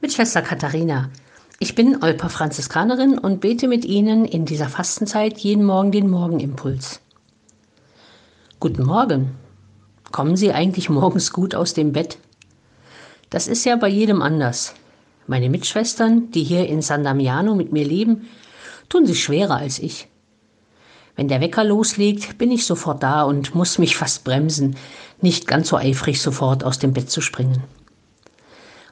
mit Schwester Katharina. Ich bin Olper Franziskanerin und bete mit Ihnen in dieser Fastenzeit jeden Morgen den Morgenimpuls. Guten Morgen. Kommen Sie eigentlich morgens gut aus dem Bett? Das ist ja bei jedem anders. Meine Mitschwestern, die hier in San Damiano mit mir leben, tun sich schwerer als ich. Wenn der Wecker loslegt, bin ich sofort da und muss mich fast bremsen, nicht ganz so eifrig sofort aus dem Bett zu springen.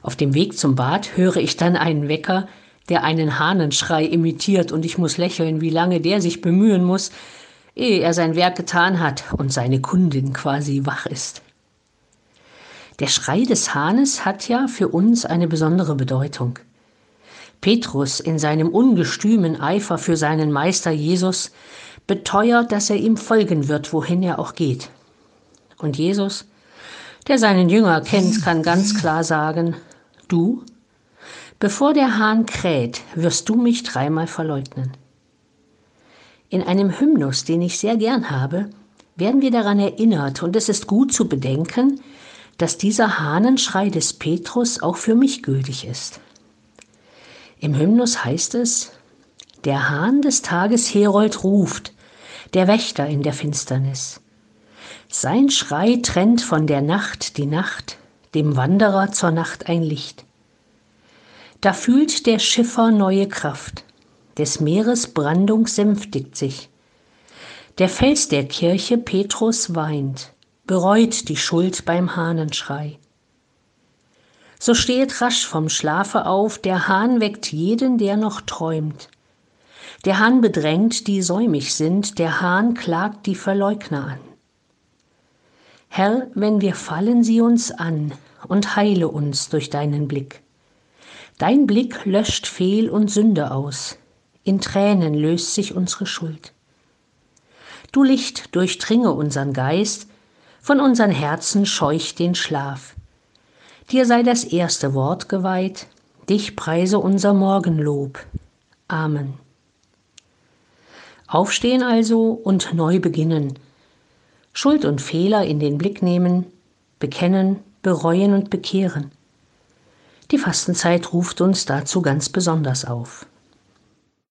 Auf dem Weg zum Bad höre ich dann einen Wecker, der einen Hahnenschrei imitiert, und ich muss lächeln, wie lange der sich bemühen muss, ehe er sein Werk getan hat und seine Kundin quasi wach ist. Der Schrei des Hahnes hat ja für uns eine besondere Bedeutung. Petrus in seinem ungestümen Eifer für seinen Meister Jesus beteuert, dass er ihm folgen wird, wohin er auch geht. Und Jesus, der seinen Jünger kennt, kann ganz klar sagen, Du, bevor der Hahn kräht, wirst du mich dreimal verleugnen. In einem Hymnus, den ich sehr gern habe, werden wir daran erinnert, und es ist gut zu bedenken, dass dieser Hahnenschrei des Petrus auch für mich gültig ist. Im Hymnus heißt es, der Hahn des Tages Herold ruft, der Wächter in der Finsternis. Sein Schrei trennt von der Nacht die Nacht, dem Wanderer zur Nacht ein Licht. Da fühlt der Schiffer neue Kraft, des Meeres Brandung sänftigt sich. Der Fels der Kirche Petrus weint, bereut die Schuld beim Hahnenschrei. So stehet rasch vom Schlafe auf, der Hahn weckt jeden, der noch träumt. Der Hahn bedrängt, die säumig sind, der Hahn klagt die Verleugner an. Herr, wenn wir fallen, sieh uns an und heile uns durch deinen Blick. Dein Blick löscht Fehl und Sünde aus, in Tränen löst sich unsere Schuld. Du Licht durchdringe unseren Geist, von unseren Herzen scheuch den Schlaf. Dir sei das erste Wort geweiht, dich preise unser Morgenlob. Amen. Aufstehen also und neu beginnen, Schuld und Fehler in den Blick nehmen, bekennen, bereuen und bekehren. Die Fastenzeit ruft uns dazu ganz besonders auf.